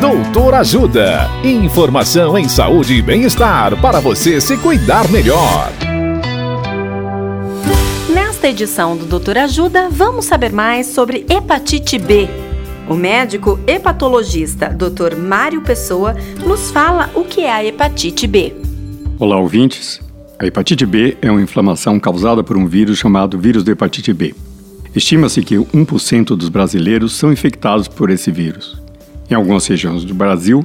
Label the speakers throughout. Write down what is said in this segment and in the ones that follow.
Speaker 1: Doutor Ajuda. Informação em saúde e bem-estar para você se cuidar melhor.
Speaker 2: Nesta edição do Doutor Ajuda, vamos saber mais sobre hepatite B. O médico hepatologista Dr. Mário Pessoa nos fala o que é a hepatite B.
Speaker 3: Olá, ouvintes. A hepatite B é uma inflamação causada por um vírus chamado vírus da hepatite B. Estima-se que 1% dos brasileiros são infectados por esse vírus. Em algumas regiões do Brasil,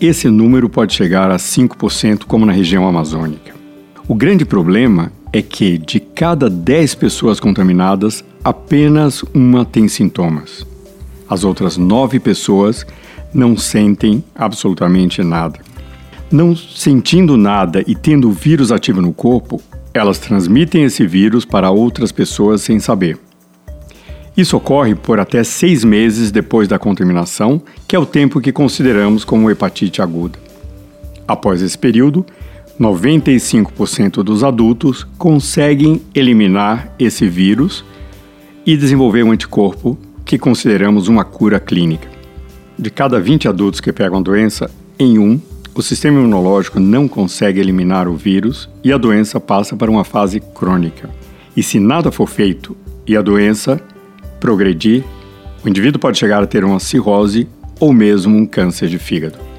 Speaker 3: esse número pode chegar a 5%, como na região amazônica. O grande problema é que, de cada 10 pessoas contaminadas, apenas uma tem sintomas. As outras 9 pessoas não sentem absolutamente nada. Não sentindo nada e tendo o vírus ativo no corpo, elas transmitem esse vírus para outras pessoas sem saber. Isso ocorre por até seis meses depois da contaminação, que é o tempo que consideramos como hepatite aguda. Após esse período, 95% dos adultos conseguem eliminar esse vírus e desenvolver um anticorpo que consideramos uma cura clínica. De cada 20 adultos que pegam a doença, em um o sistema imunológico não consegue eliminar o vírus e a doença passa para uma fase crônica. E se nada for feito e a doença progredir, o indivíduo pode chegar a ter uma cirrose ou mesmo um câncer de fígado.